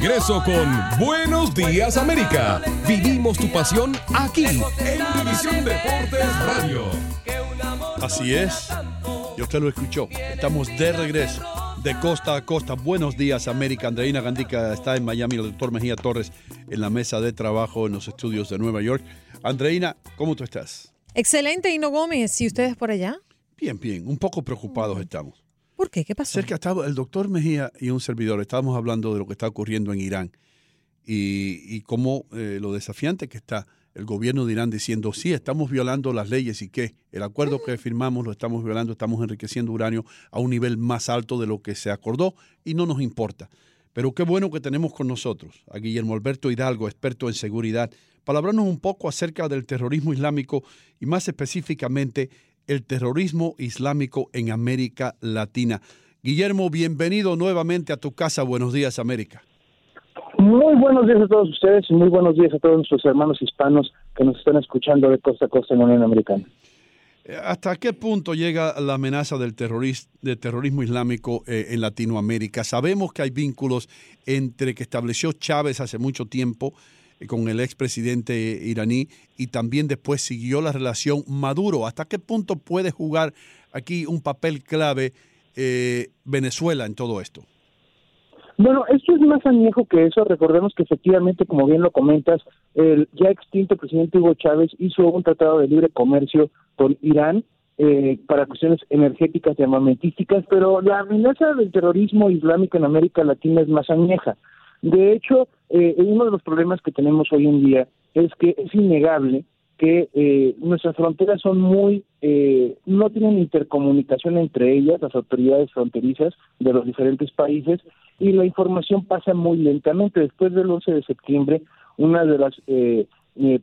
Regreso con Buenos Días América. Vivimos tu pasión aquí en División Deportes Radio. Así es. Y usted lo escuchó. Estamos de regreso, de costa a costa. Buenos días, América. Andreina Gandica está en Miami, el doctor Mejía Torres en la mesa de trabajo en los estudios de Nueva York. Andreina, ¿cómo tú estás? Excelente, Hino Gómez. ¿Y ustedes por allá? Bien, bien. Un poco preocupados estamos. ¿Por qué? ¿Qué pasó? Cerca estaba el doctor Mejía y un servidor. Estábamos hablando de lo que está ocurriendo en Irán y, y cómo eh, lo desafiante que está el gobierno de Irán diciendo, sí, estamos violando las leyes y qué. El acuerdo que firmamos lo estamos violando, estamos enriqueciendo uranio a un nivel más alto de lo que se acordó y no nos importa. Pero qué bueno que tenemos con nosotros a Guillermo Alberto Hidalgo, experto en seguridad, para hablarnos un poco acerca del terrorismo islámico y más específicamente el terrorismo islámico en América Latina. Guillermo, bienvenido nuevamente a tu casa. Buenos días, América. Muy buenos días a todos ustedes y muy buenos días a todos nuestros hermanos hispanos que nos están escuchando de costa a costa en la Unión Americana. Eh, ¿Hasta qué punto llega la amenaza del terroris- de terrorismo islámico eh, en Latinoamérica? Sabemos que hay vínculos entre que estableció Chávez hace mucho tiempo con el expresidente iraní y también después siguió la relación Maduro. ¿Hasta qué punto puede jugar aquí un papel clave eh, Venezuela en todo esto? Bueno, esto es más añejo que eso. Recordemos que efectivamente, como bien lo comentas, el ya extinto presidente Hugo Chávez hizo un tratado de libre comercio con Irán eh, para cuestiones energéticas y armamentísticas, pero la amenaza del terrorismo islámico en América Latina es más añeja. De hecho, eh, uno de los problemas que tenemos hoy en día es que es innegable que eh, nuestras fronteras son muy, eh, no tienen intercomunicación entre ellas, las autoridades fronterizas de los diferentes países, y la información pasa muy lentamente. Después del 11 de septiembre, una de las eh, eh,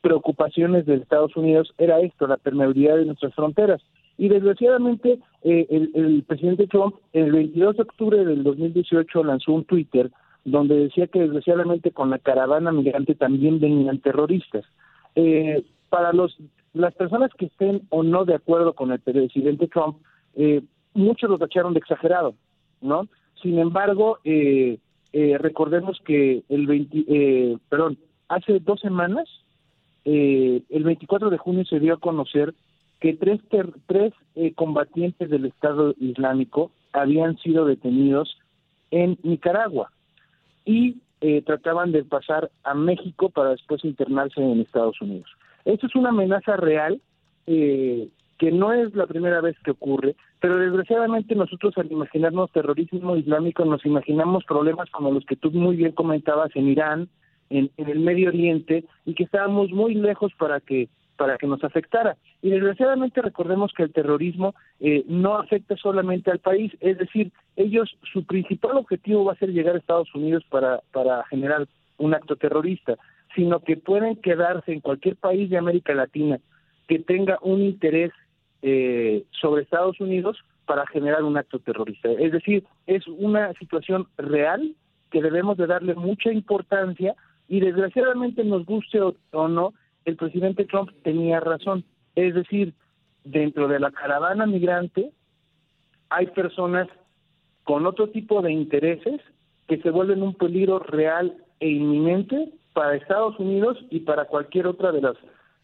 preocupaciones de Estados Unidos era esto, la permeabilidad de nuestras fronteras. Y desgraciadamente, eh, el, el presidente Trump, el 22 de octubre del 2018, lanzó un Twitter donde decía que desgraciadamente con la caravana migrante también venían terroristas. Eh, para los las personas que estén o no de acuerdo con el presidente Trump, eh, muchos lo tacharon de exagerado, ¿no? Sin embargo, eh, eh, recordemos que el 20, eh, perdón, hace dos semanas, eh, el 24 de junio se dio a conocer que tres, ter- tres eh, combatientes del Estado Islámico habían sido detenidos en Nicaragua y eh, trataban de pasar a México para después internarse en Estados Unidos. Esto es una amenaza real eh, que no es la primera vez que ocurre, pero desgraciadamente nosotros al imaginarnos terrorismo islámico nos imaginamos problemas como los que tú muy bien comentabas en Irán, en, en el Medio Oriente y que estábamos muy lejos para que para que nos afectara. Y desgraciadamente recordemos que el terrorismo eh, no afecta solamente al país, es decir, ellos, su principal objetivo va a ser llegar a Estados Unidos para, para generar un acto terrorista, sino que pueden quedarse en cualquier país de América Latina que tenga un interés eh, sobre Estados Unidos para generar un acto terrorista. Es decir, es una situación real que debemos de darle mucha importancia y desgraciadamente nos guste o, o no, el presidente Trump tenía razón. Es decir, dentro de la caravana migrante hay personas con otro tipo de intereses que se vuelven un peligro real e inminente para Estados Unidos y para cualquier otra de las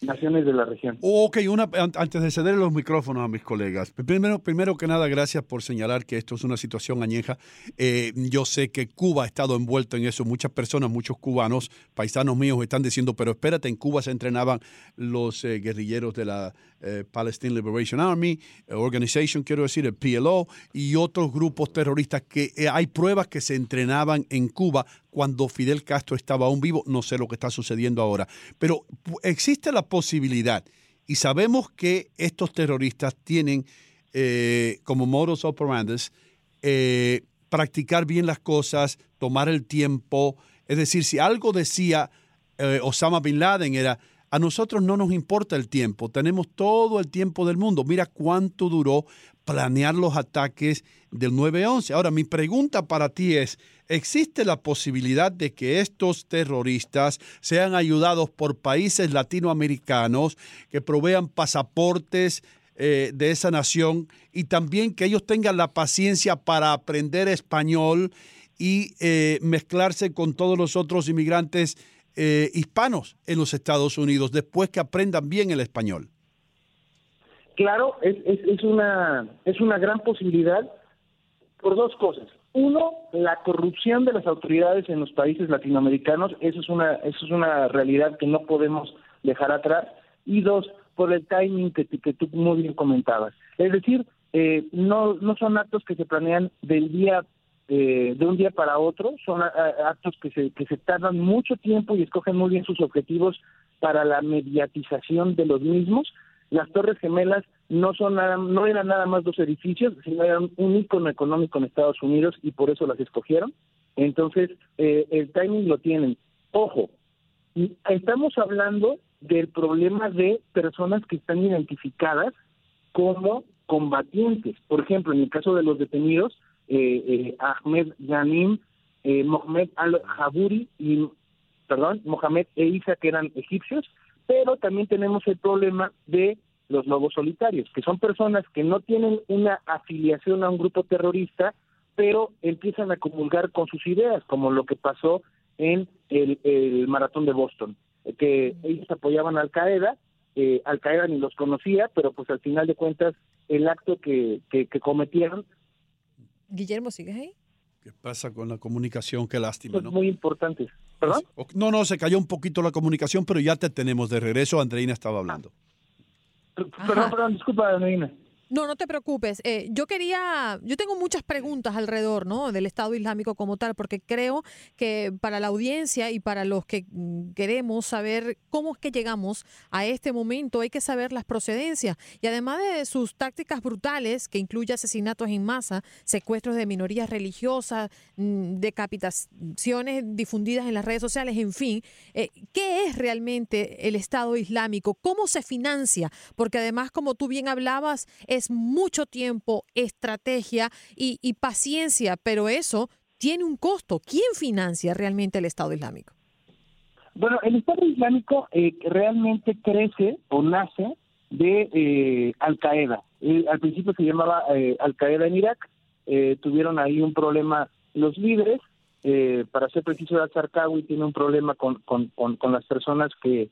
naciones de la región. Ok, una, an- antes de ceder los micrófonos a mis colegas, primero, primero que nada, gracias por señalar que esto es una situación añeja. Eh, yo sé que Cuba ha estado envuelto en eso. Muchas personas, muchos cubanos, paisanos míos, están diciendo, pero espérate, en Cuba se entrenaban los eh, guerrilleros de la eh, Palestine Liberation Army, Organization, quiero decir, el PLO, y otros grupos terroristas que hay pruebas que se entrenaban en Cuba cuando Fidel Castro estaba aún vivo. No sé lo que está sucediendo ahora, pero existe la posibilidad, y sabemos que estos terroristas tienen eh, como modus operandi eh, practicar bien las cosas, tomar el tiempo. Es decir, si algo decía eh, Osama Bin Laden era, a nosotros no nos importa el tiempo, tenemos todo el tiempo del mundo. Mira cuánto duró planear los ataques del 9-11. Ahora, mi pregunta para ti es, ¿existe la posibilidad de que estos terroristas sean ayudados por países latinoamericanos que provean pasaportes eh, de esa nación y también que ellos tengan la paciencia para aprender español y eh, mezclarse con todos los otros inmigrantes eh, hispanos en los Estados Unidos después que aprendan bien el español? Claro, es, es, es una es una gran posibilidad por dos cosas. Uno, la corrupción de las autoridades en los países latinoamericanos, eso es una eso es una realidad que no podemos dejar atrás. Y dos, por el timing que, que tú muy bien comentabas. Es decir, eh, no no son actos que se planean del día eh, de un día para otro, son a- actos que se que se tardan mucho tiempo y escogen muy bien sus objetivos para la mediatización de los mismos las Torres Gemelas no son nada, no eran nada más dos edificios, sino eran un ícono económico en Estados Unidos y por eso las escogieron. Entonces, eh, el timing lo tienen. Ojo, estamos hablando del problema de personas que están identificadas como combatientes. Por ejemplo, en el caso de los detenidos, eh, eh, Ahmed Yanim, eh, Mohamed al-Jaburi y, perdón, Mohamed e Isa, que eran egipcios, pero también tenemos el problema de los lobos solitarios, que son personas que no tienen una afiliación a un grupo terrorista, pero empiezan a comulgar con sus ideas, como lo que pasó en el, el maratón de Boston, eh, que ellos apoyaban Al Qaeda, eh, Al Qaeda ni los conocía, pero pues al final de cuentas el acto que, que cometieron Guillermo, ¿sigues ahí? ¿Qué pasa con la comunicación? Qué lástima, son ¿no? muy importantes. ¿Perdón? No, no, se cayó un poquito la comunicación, pero ya te tenemos de regreso. Andreina estaba hablando. Perdón, perdón, disculpa, Medina. No, no te preocupes. Eh, yo quería, yo tengo muchas preguntas alrededor, ¿no? Del Estado Islámico como tal, porque creo que para la audiencia y para los que mm, queremos saber cómo es que llegamos a este momento, hay que saber las procedencias y además de sus tácticas brutales, que incluye asesinatos en masa, secuestros de minorías religiosas, mm, decapitaciones difundidas en las redes sociales, en fin, eh, ¿qué es realmente el Estado Islámico? ¿Cómo se financia? Porque además, como tú bien hablabas, es mucho tiempo, estrategia y, paciencia, pero eso tiene un costo. ¿Quién financia realmente el Estado Islámico? Bueno, el Estado Islámico eh, realmente crece o nace de eh, Al Qaeda. Eh, al principio se llamaba eh, Al Qaeda en Irak. Eh, tuvieron ahí un problema los líderes. Para ser preciso, al-Zarqawi tiene un problema con, las personas que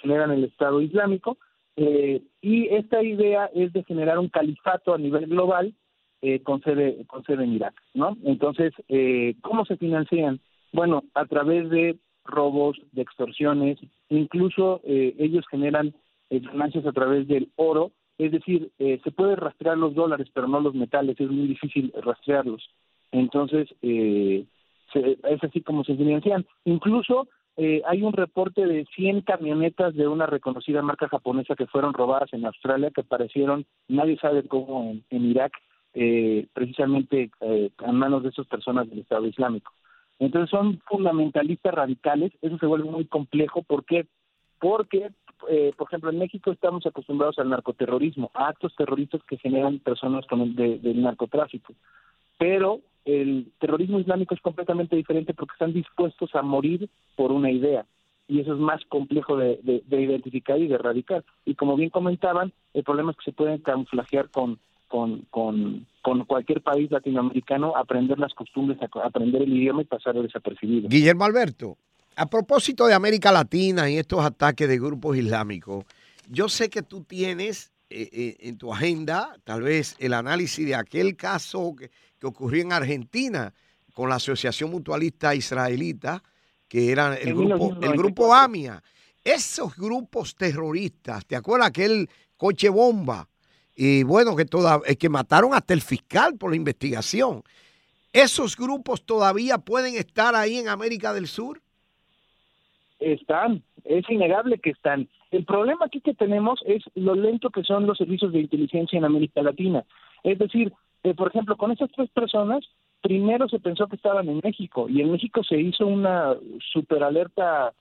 generan el Estado Islámico. Eh, y esta idea es de generar un califato a nivel global eh, con, sede, con sede en Irak, ¿no? Entonces, eh, ¿cómo se financian? Bueno, a través de robos, de extorsiones, incluso eh, ellos generan eh, ganancias a través del oro, es decir, eh, se puede rastrear los dólares, pero no los metales, es muy difícil rastrearlos. Entonces, se- es así como se financian. Incluso eh, hay un reporte de 100 camionetas de una reconocida marca japonesa que fueron robadas en Australia, que aparecieron, nadie sabe cómo, en, Irak, eh, precisamente eh, a manos de esas personas del Estado Islámico. Entonces son fundamentalistas radicales, eso se vuelve muy complejo, ¿por qué? Porque, eh, por ejemplo, en México estamos acostumbrados al narcoterrorismo, a actos terroristas que generan personas con el de- del narcotráfico. Pero el terrorismo islámico es completamente diferente porque están dispuestos a morir por una idea y eso es más complejo de, de- de identificar y de erradicar. Y como bien comentaban, el problema es que se pueden camuflajear con, con, con, con cualquier país latinoamericano, aprender las costumbres, aprender el idioma y pasar desapercibido. Guillermo Alberto, a propósito de América Latina y estos ataques de grupos islámicos, yo sé que tú tienes eh, eh, en tu agenda tal vez el análisis de aquel caso que, que ocurrió en Argentina con la Asociación Mutualista Israelita, que era el grupo, el 1994. grupo AMIA. Esos grupos terroristas, ¿te acuerdas aquel coche bomba? Y bueno, que, toda, eh, que mataron hasta el fiscal por la investigación. ¿Esos grupos todavía pueden estar ahí en América del Sur? Están, es innegable que están. El problema aquí que tenemos es lo lento que son los servicios de inteligencia en América Latina. Es decir, eh, por ejemplo, con estas tres personas, primero se pensó que estaban en México y en México se hizo una super alerta,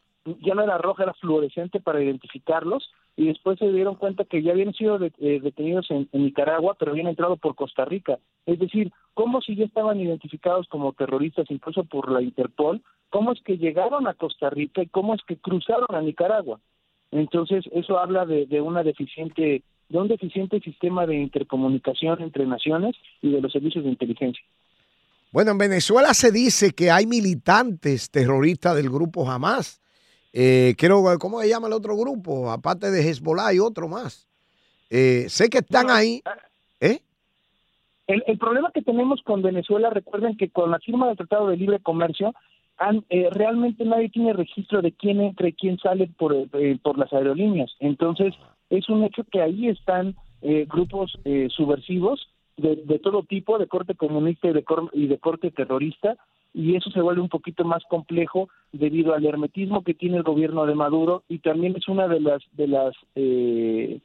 ya no era roja, era fluorescente para identificarlos y después se dieron cuenta que ya habían sido de- eh, detenidos en, en Nicaragua, pero habían entrado por Costa Rica. Es decir, ¿cómo si ya estaban identificados como terroristas incluso por la Interpol? ¿Cómo es que llegaron a Costa Rica y cómo es que cruzaron a Nicaragua? Entonces, eso habla de, de una deficiente de un deficiente sistema de intercomunicación entre naciones y de los servicios de inteligencia. Bueno, en Venezuela se dice que hay militantes terroristas del grupo Hamas. Eh, creo, ¿cómo se llama el otro grupo? Aparte de Hezbollah hay otro más. Eh, sé que están ahí. ¿Eh? El, el problema que tenemos con Venezuela, recuerden que con la firma del Tratado de Libre Comercio, eh, realmente nadie tiene registro de quién entra y quién sale por, eh, por las aerolíneas. Entonces, es un hecho que ahí están eh, grupos eh, subversivos de, de todo tipo, de corte comunista y de, cor- y de corte terrorista, y eso se vuelve un poquito más complejo debido al hermetismo que tiene el gobierno de Maduro y también es una de las de las eh,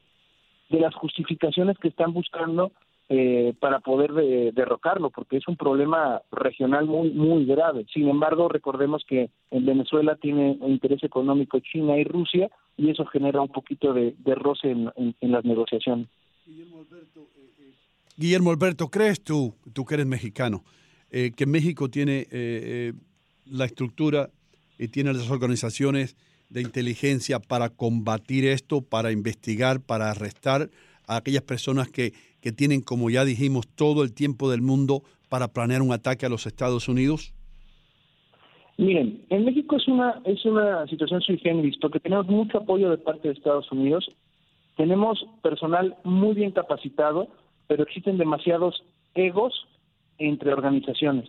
de las justificaciones que están buscando eh, para poder de- derrocarlo, porque es un problema regional muy muy grave. Sin embargo, recordemos que en Venezuela tiene interés económico China y Rusia y eso genera un poquito de, de roce en, en- en las negociaciones. Guillermo Alberto, ¿crees tú, tú que eres mexicano, eh, que México tiene eh, eh, la estructura y tiene las organizaciones de inteligencia para combatir esto, para investigar, para arrestar a aquellas personas que, que tienen, como ya dijimos, todo el tiempo del mundo para planear un ataque a los Estados Unidos? Miren, en México es una es una situación sui generis porque tenemos mucho apoyo de parte de Estados Unidos, tenemos personal muy bien capacitado, pero existen demasiados egos entre organizaciones.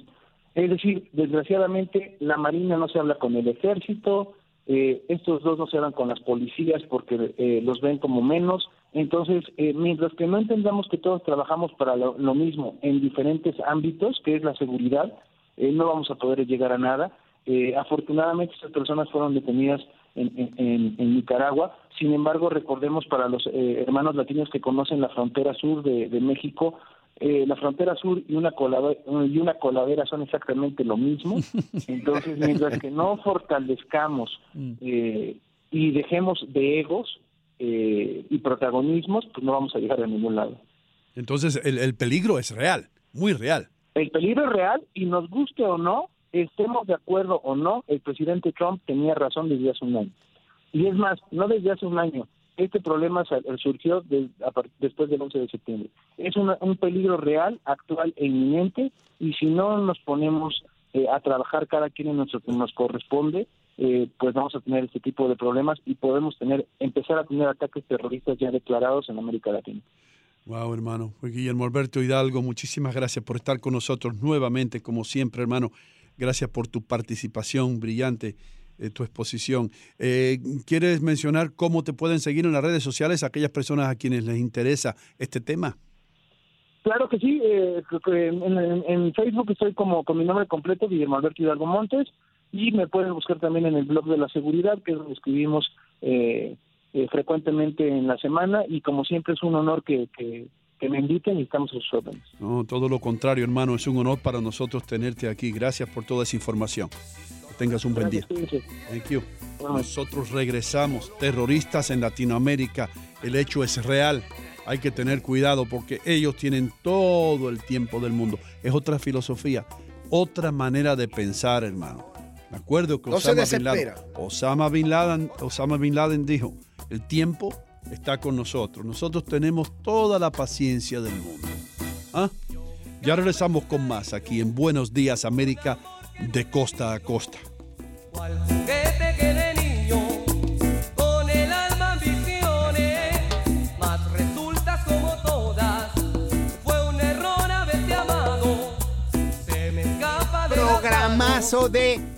Es decir, desgraciadamente la Marina no se habla con el Ejército, eh, estos dos no se hablan con las policías porque eh, los ven como menos. Entonces, eh, mientras que no entendamos que todos trabajamos para lo, lo mismo en diferentes ámbitos, que es la seguridad, eh, no vamos a poder llegar a nada. Eh, afortunadamente estas personas fueron detenidas en, en- en- Nicaragua. Sin embargo, recordemos para los eh, hermanos latinos que conocen la frontera sur de, de México, eh, la frontera sur y una, coladera, y una coladera son exactamente lo mismo. Entonces, mientras que no fortalezcamos eh, y dejemos de egos eh, y protagonismos, pues no vamos a llegar a ningún lado. Entonces, el, el peligro es real, muy real. El peligro es real y nos guste o no, estemos de acuerdo o no, el presidente Trump tenía razón desde hace un año. Y es más, no desde hace un año. Este problema surgió de- a par- después del 11 de septiembre. Es una- un peligro real, actual e inminente y si no nos ponemos eh, a trabajar cada quien en nuestro que nos corresponde, eh, pues vamos a tener este tipo de problemas y podemos tener empezar a tener ataques terroristas ya declarados en América Latina. Wow, hermano. Guillermo Alberto Hidalgo, muchísimas gracias por estar con nosotros nuevamente, como siempre, hermano. Gracias por tu participación brillante, eh, tu exposición. Eh, ¿Quieres mencionar cómo te pueden seguir en las redes sociales aquellas personas a quienes les interesa este tema? Claro que sí, eh, en- en Facebook estoy como con mi nombre completo, Guillermo Alberto Hidalgo Montes. Y me pueden buscar también en el blog de la seguridad, que es donde escribimos eh, eh, frecuentemente en la semana y como siempre es un honor que, que, que me inviten y estamos a sus órdenes. No, todo lo contrario, hermano, es un honor para nosotros tenerte aquí. Gracias por toda esa información. Que tengas un buen día. Gracias. Thank you. Nosotros regresamos. Terroristas en Latinoamérica. El hecho es real. Hay que tener cuidado porque ellos tienen todo el tiempo del mundo. Es otra filosofía, otra manera de pensar, hermano. Me acuerdo que No se Osama Bin Laden. Osama Bin Laden, Osama Bin Laden dijo, el tiempo está con nosotros. Nosotros tenemos toda la paciencia del mundo. ¿Ah? Ya regresamos con más aquí en Buenos Días América de costa a costa. Programazo de